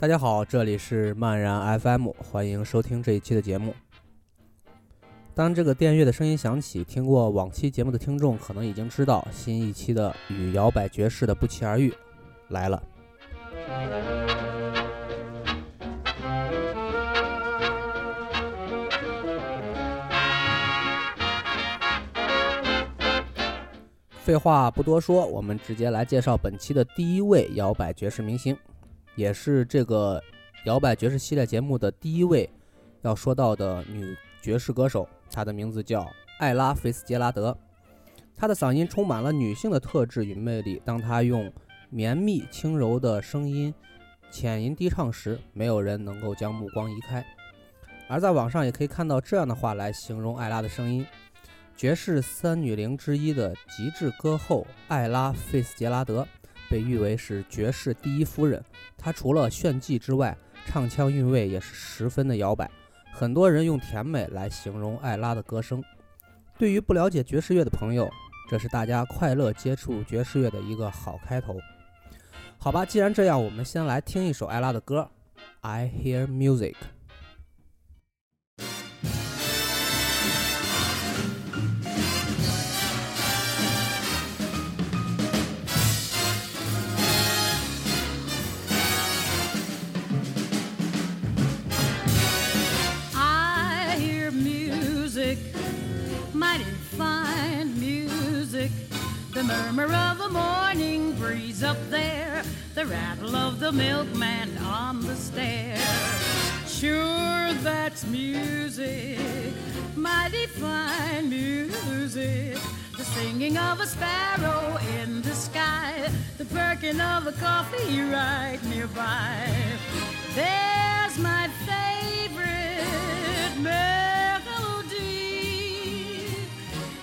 大家好，这里是漫然 FM，欢迎收听这一期的节目。当这个电乐的声音响起，听过往期节目的听众可能已经知道，新一期的与摇摆爵士的不期而遇来了。废话不多说，我们直接来介绍本期的第一位摇摆爵士明星，也是这个摇摆爵士系列节目的第一位要说到的女爵士歌手。她的名字叫艾拉·菲斯杰拉德，她的嗓音充满了女性的特质与魅力。当她用绵密轻柔的声音浅吟低唱时，没有人能够将目光移开。而在网上也可以看到这样的话来形容艾拉的声音。爵士三女灵之一的极致歌后艾拉·费斯杰拉德被誉为是爵士第一夫人。她除了炫技之外，唱腔韵味也是十分的摇摆。很多人用甜美来形容艾拉的歌声。对于不了解爵士乐的朋友，这是大家快乐接触爵士乐的一个好开头。好吧，既然这样，我们先来听一首艾拉的歌，《I Hear Music》。Murmur of a morning breeze up there, the rattle of the milkman on the stair. Sure, that's music, mighty fine music. The singing of a sparrow in the sky, the perking of a coffee right nearby. There's my favorite melody.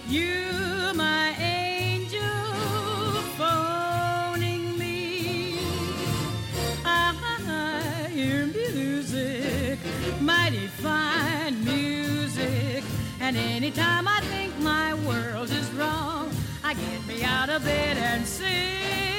You, fine music. And anytime I think my world is wrong, I get me out of bed and sing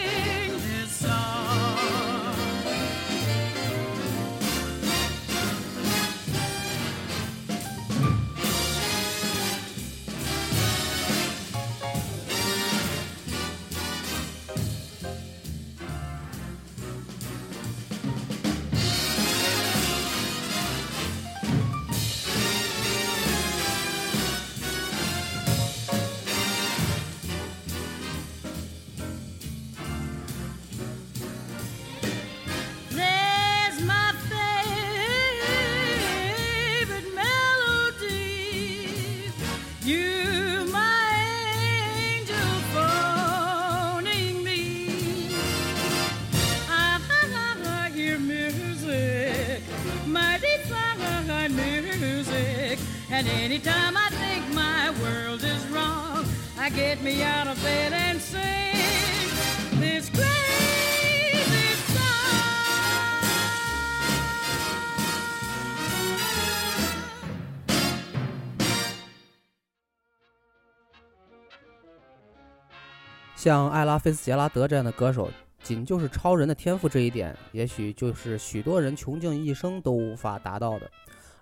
像艾拉·菲斯杰拉德这样的歌手，仅就是超人的天赋这一点，也许就是许多人穷尽一生都无法达到的。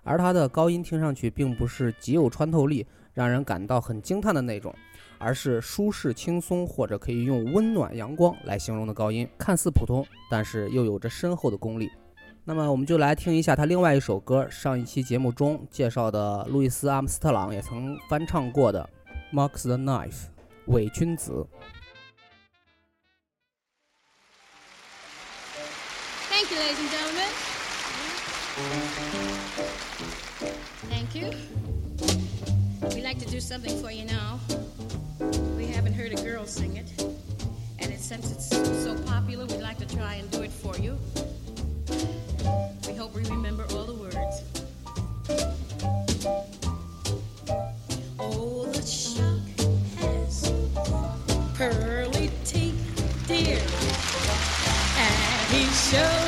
而他的高音听上去并不是极有穿透力，让人感到很惊叹的那种，而是舒适轻松，或者可以用温暖阳光来形容的高音，看似普通，但是又有着深厚的功力。那么我们就来听一下他另外一首歌，上一期节目中介绍的路易斯·阿姆斯特朗也曾翻唱过的《Mark the Knife》伪君子。Thank you, ladies and gentlemen. Thank you. We'd like to do something for you now. We haven't heard a girl sing it. And it, since it's so popular, we'd like to try and do it for you. We hope we remember all the words. Oh, the shark has pearly teeth, dear. And he shows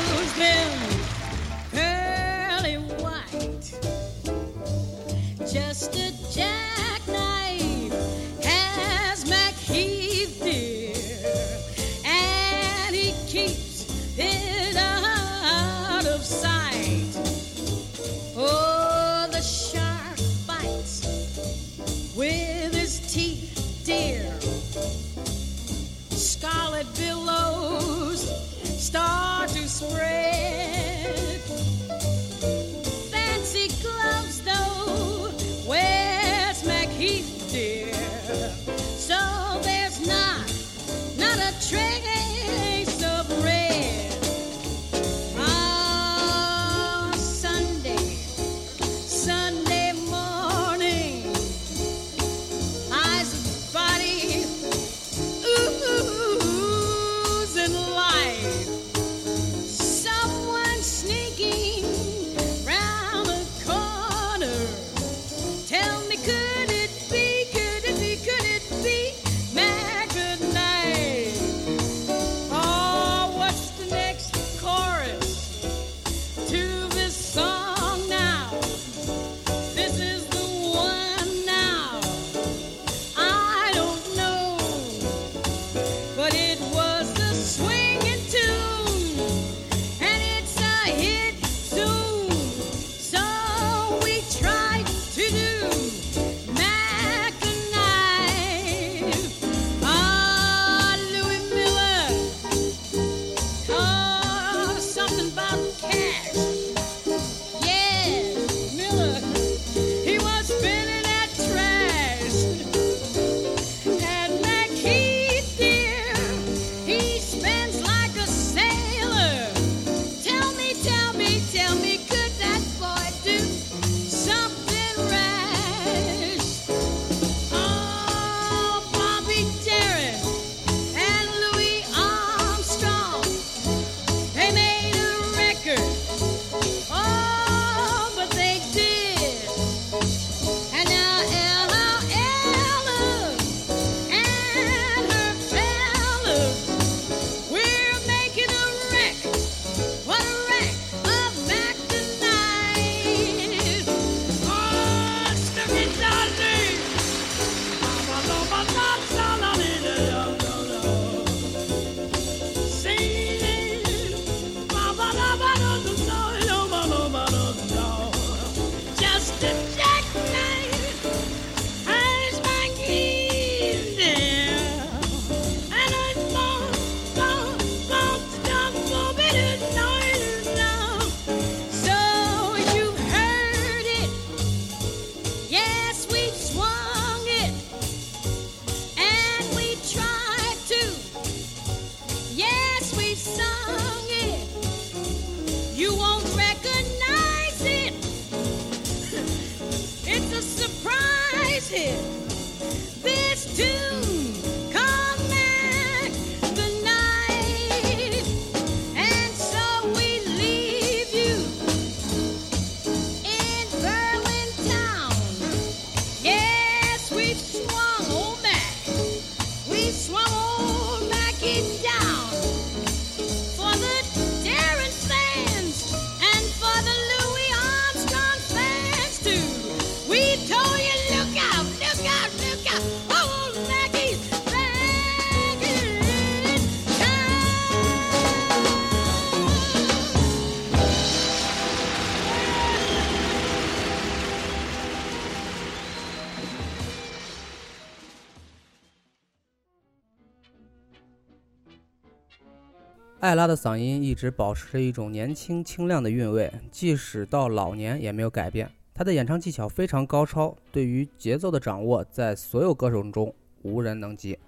艾拉的嗓音一直保持着一种年轻清亮的韵味，即使到老年也没有改变。她的演唱技巧非常高超，对于节奏的掌握在所有歌手中无人能及。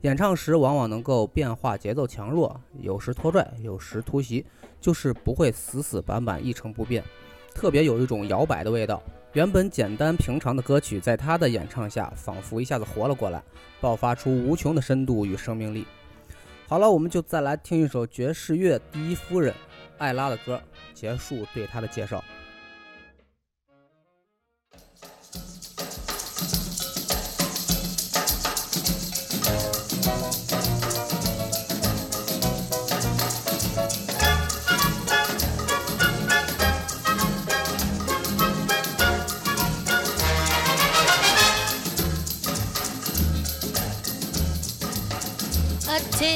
演唱时往往能够变化节奏强弱，有时拖拽，有时突袭，就是不会死死板板一成不变，特别有一种摇摆的味道。原本简单平常的歌曲，在她的演唱下，仿佛一下子活了过来，爆发出无穷的深度与生命力。好了，我们就再来听一首爵士乐第一夫人艾拉的歌，结束对她的介绍。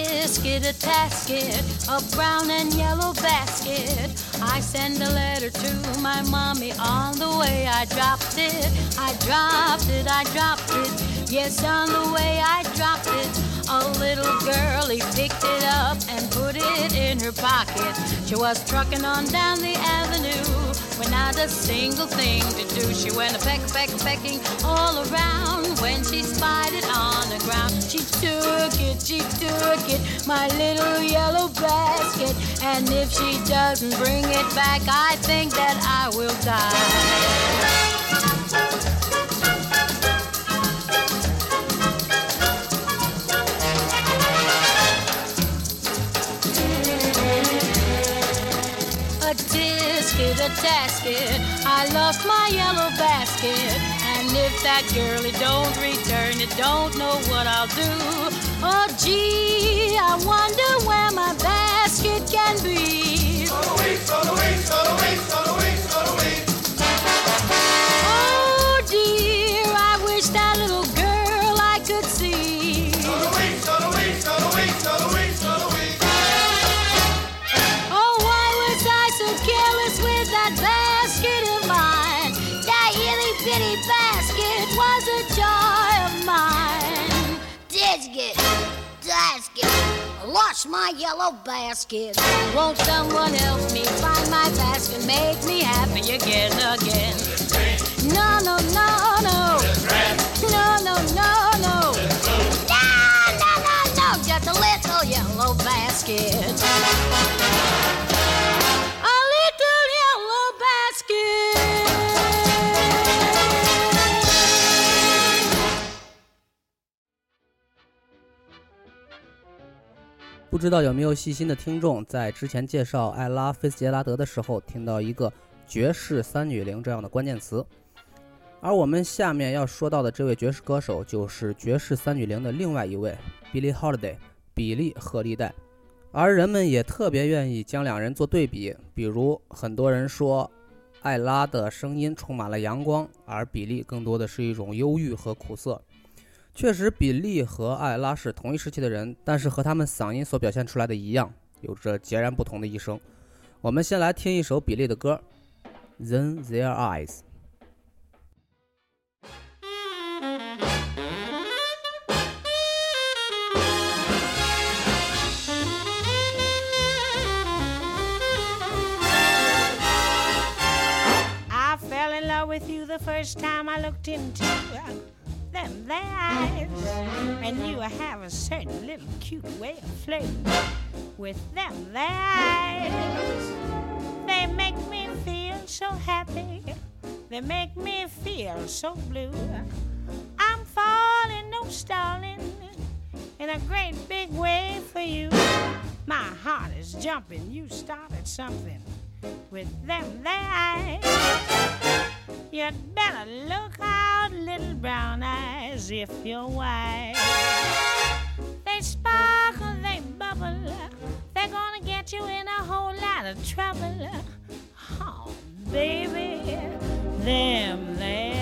Tisket, a tasket, a brown and yellow basket. I send a letter to my mommy on the way. I dropped it, I dropped it, I dropped it. Yes, on the way I dropped it. A little girlie picked it up and put it in her pocket. She was trucking on down the avenue when not a single thing to do. She went a peck, peck, pecking all around when she spied it on the ground. She took it, she took it, my little yellow basket. And if she doesn't bring it back, I think that I will die. a tisket, a tasket. I lost my yellow basket. That girlie don't return it, don't know what I'll do. Oh, gee, I wonder where my basket can be. Oh, lost my yellow basket. Won't someone help me find my basket? Make me happy again, again. No, no, no, no. No, no, no, no. No, no, no, no. Just a little yellow basket. 不知道有没有细心的听众，在之前介绍艾拉菲斯杰拉德的时候，听到一个“爵士三女伶”这样的关键词。而我们下面要说到的这位爵士歌手，就是爵士三女伶的另外一位 Billie Holiday，比利·赫利戴。而人们也特别愿意将两人做对比，比如很多人说，艾拉的声音充满了阳光，而比利更多的是一种忧郁和苦涩。确实，比利和艾拉是同一时期的人，但是和他们嗓音所表现出来的一样，有着截然不同的一生。我们先来听一首比利的歌，《Then Their Eyes》。I fell in love with you the first time I looked into uh, them eyes. And you have a certain little cute way of flirting with them there eyes. They make me feel so happy. They make me feel so blue. I'm falling, no stalling, in a great big way for you. My heart is jumping. You started something with them there eyes. You'd better look out, little brown eyes, if you're wise. They sparkle, they bubble. They're gonna get you in a whole lot of trouble. Oh, baby, them there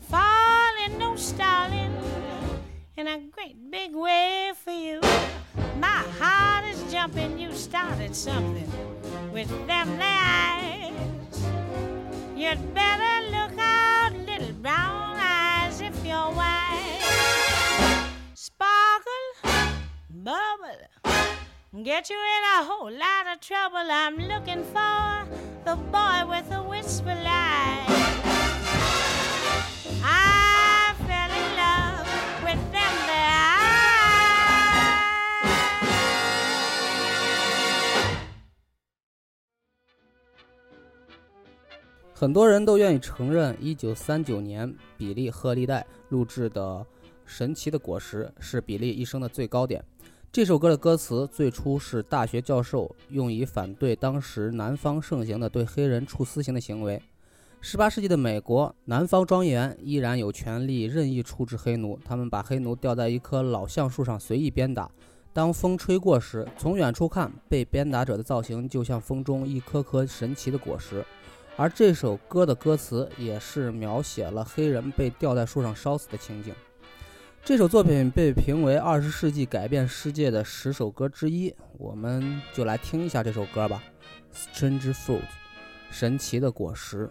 Falling, no stalling, in a great big way for you. My heart is jumping. You started something with them eyes. You'd better look out, little brown eyes, if you're wise. Sparkle, bubble, get you in a whole lot of trouble. I'm looking for the boy with the whisper 很多人都愿意承认，一九三九年比利·赫利戴录制的《神奇的果实》是比利一生的最高点。这首歌的歌词最初是大学教授用以反对当时南方盛行的对黑人处死刑的行为。18世纪的美国，南方庄园依然有权利任意处置黑奴，他们把黑奴吊在一棵老橡树上随意鞭打。当风吹过时，从远处看，被鞭打者的造型就像风中一颗颗神奇的果实。而这首歌的歌词也是描写了黑人被吊在树上烧死的情景。这首作品被评为二十世纪改变世界的十首歌之一，我们就来听一下这首歌吧，《Strange Fruit》，神奇的果实。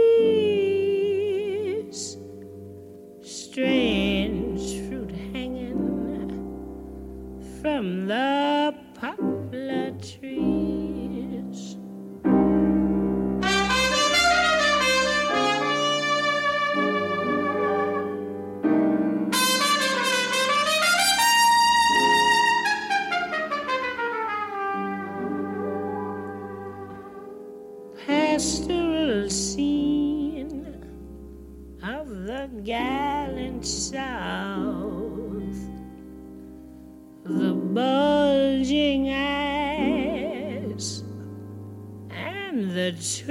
Strange fruit hanging from the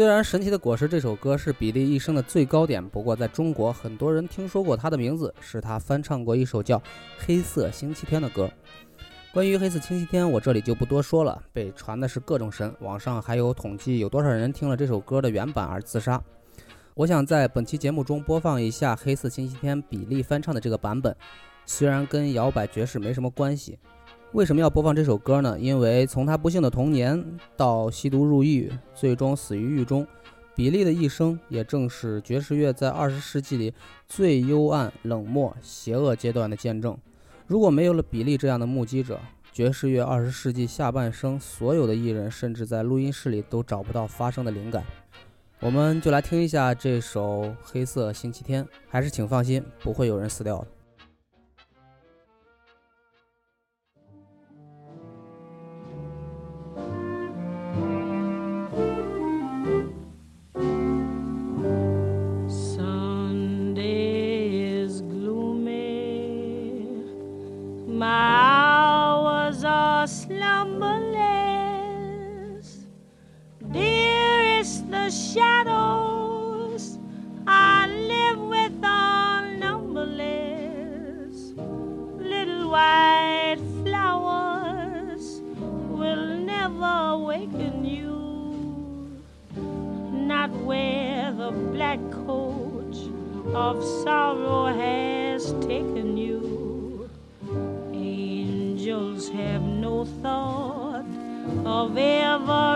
虽然《神奇的果实》这首歌是比利一生的最高点，不过在中国，很多人听说过他的名字，是他翻唱过一首叫《黑色星期天》的歌。关于黑色星期天，我这里就不多说了，被传的是各种神，网上还有统计有多少人听了这首歌的原版而自杀。我想在本期节目中播放一下黑色星期天比利翻唱的这个版本，虽然跟摇摆爵士没什么关系。为什么要播放这首歌呢？因为从他不幸的童年到吸毒入狱，最终死于狱中，比利的一生也正是爵士乐在二十世纪里最幽暗、冷漠、邪恶阶段的见证。如果没有了比利这样的目击者，爵士乐二十世纪下半生所有的艺人，甚至在录音室里都找不到发声的灵感。我们就来听一下这首《黑色星期天》，还是请放心，不会有人死掉的。That coach of sorrow has taken you. Angels have no thought of ever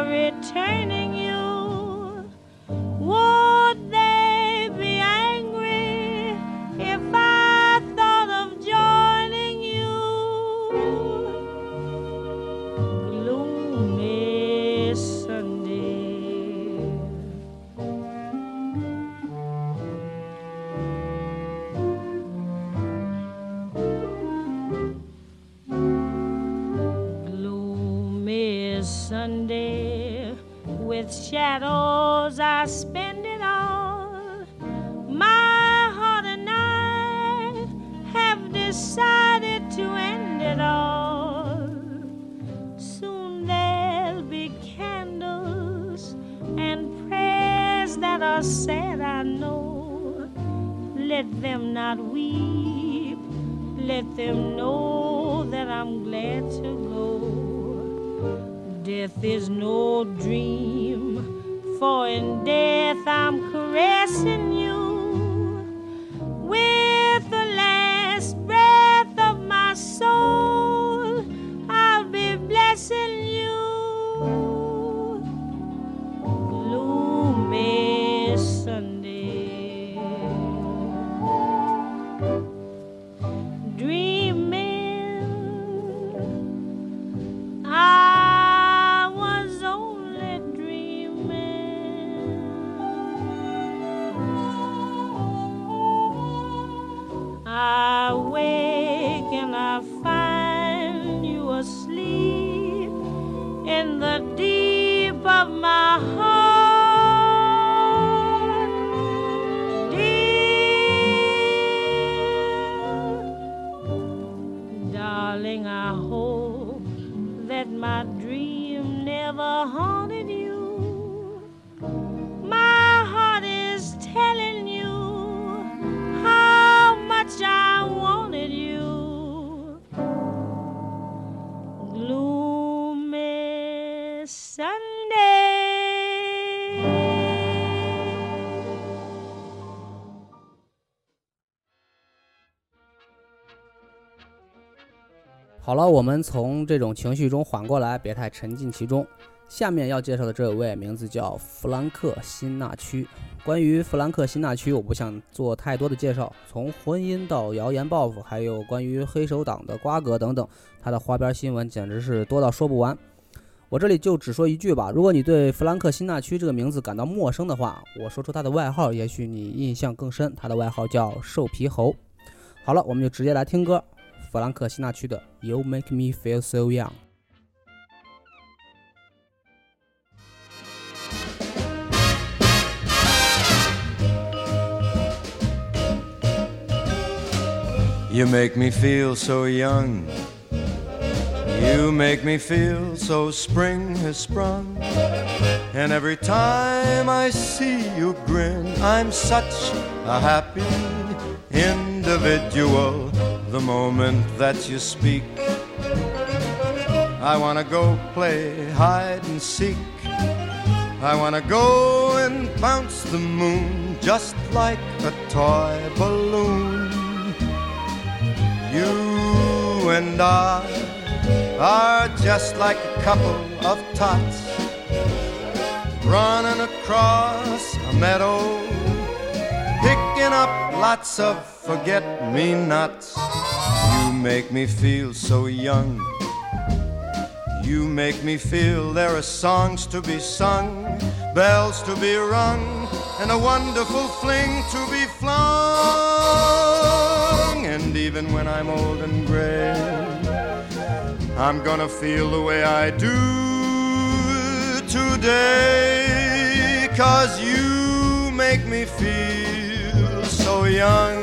are sad, I know. Let them not weep. Let them know that I'm glad to go. Death is no dream, for in death I'm caressing you. 好了，我们从这种情绪中缓过来，别太沉浸其中。下面要介绍的这位名字叫弗兰克·辛纳屈。关于弗兰克·辛纳屈，我不想做太多的介绍。从婚姻到谣言报复，还有关于黑手党的瓜葛等等，他的花边新闻简直是多到说不完。我这里就只说一句吧：如果你对弗兰克·辛纳屈这个名字感到陌生的话，我说出他的外号，也许你印象更深。他的外号叫瘦皮猴。好了，我们就直接来听歌。弗兰克·辛纳屈的《You Make Me Feel So Young》。You make me feel so young. You make me feel so spring has sprung. And every time I see you grin, I'm such a happy individual the moment that you speak. I wanna go play hide and seek. I wanna go and bounce the moon just like a toy balloon. You and I are just like a couple of tots running across a meadow, picking up lots of forget me nots. Make me feel so young. You make me feel there are songs to be sung, bells to be rung, and a wonderful fling to be flung. And even when I'm old and gray, I'm gonna feel the way I do today. Cause you make me feel so young.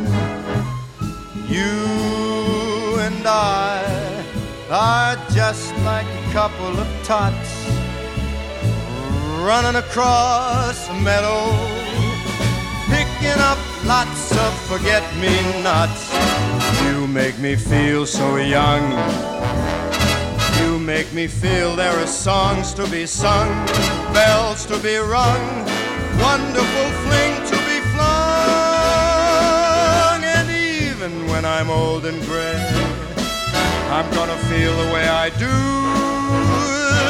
You and I are just like a couple of tots running across a meadow, picking up lots of forget me nots. You make me feel so young. You make me feel there are songs to be sung, bells to be rung, wonderful fling when I'm old and gray, I'm gonna feel the way I do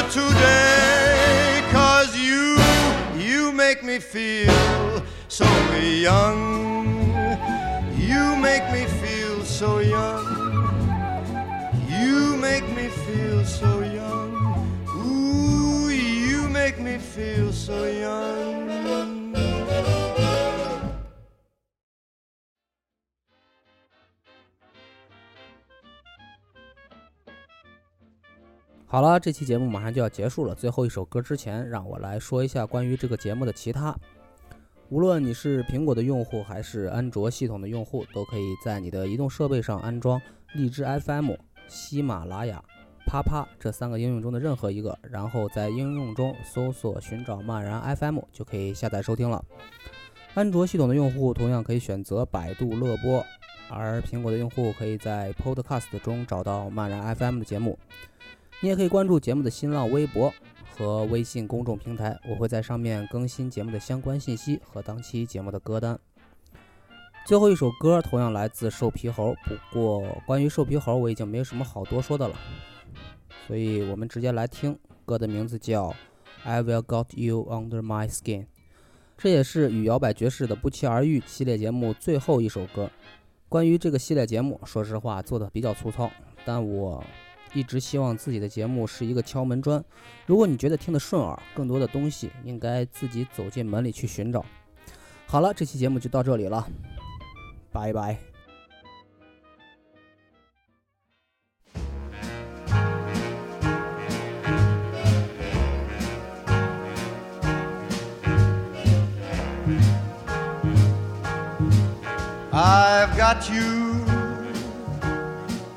today. Cause you, you make me feel so young. You make me feel so young. You make me feel so young. Ooh, you make me feel so young. 好了，这期节目马上就要结束了。最后一首歌之前，让我来说一下关于这个节目的其他。无论你是苹果的用户还是安卓系统的用户，都可以在你的移动设备上安装荔枝 FM、喜马拉雅、啪啪这三个应用中的任何一个，然后在应用中搜索寻找漫然 FM 就可以下载收听了。安卓系统的用户同样可以选择百度乐播，而苹果的用户可以在 Podcast 中找到漫然 FM 的节目。你也可以关注节目的新浪微博和微信公众平台，我会在上面更新节目的相关信息和当期节目的歌单。最后一首歌同样来自瘦皮猴，不过关于瘦皮猴我已经没有什么好多说的了，所以我们直接来听歌的名字叫《I Will Got You Under My Skin》，这也是与摇摆爵士的不期而遇系列节目最后一首歌。关于这个系列节目，说实话做的比较粗糙，但我。一直希望自己的节目是一个敲门砖。如果你觉得听得顺耳，更多的东西应该自己走进门里去寻找。好了，这期节目就到这里了，拜拜。I've got you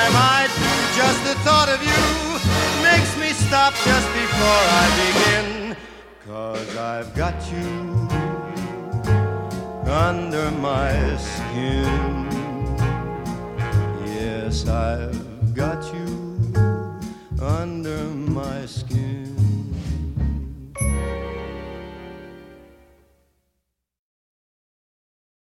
I might. Just the thought of you makes me stop just before I begin. Cause I've got you under my skin. Yes, I've got you under my skin.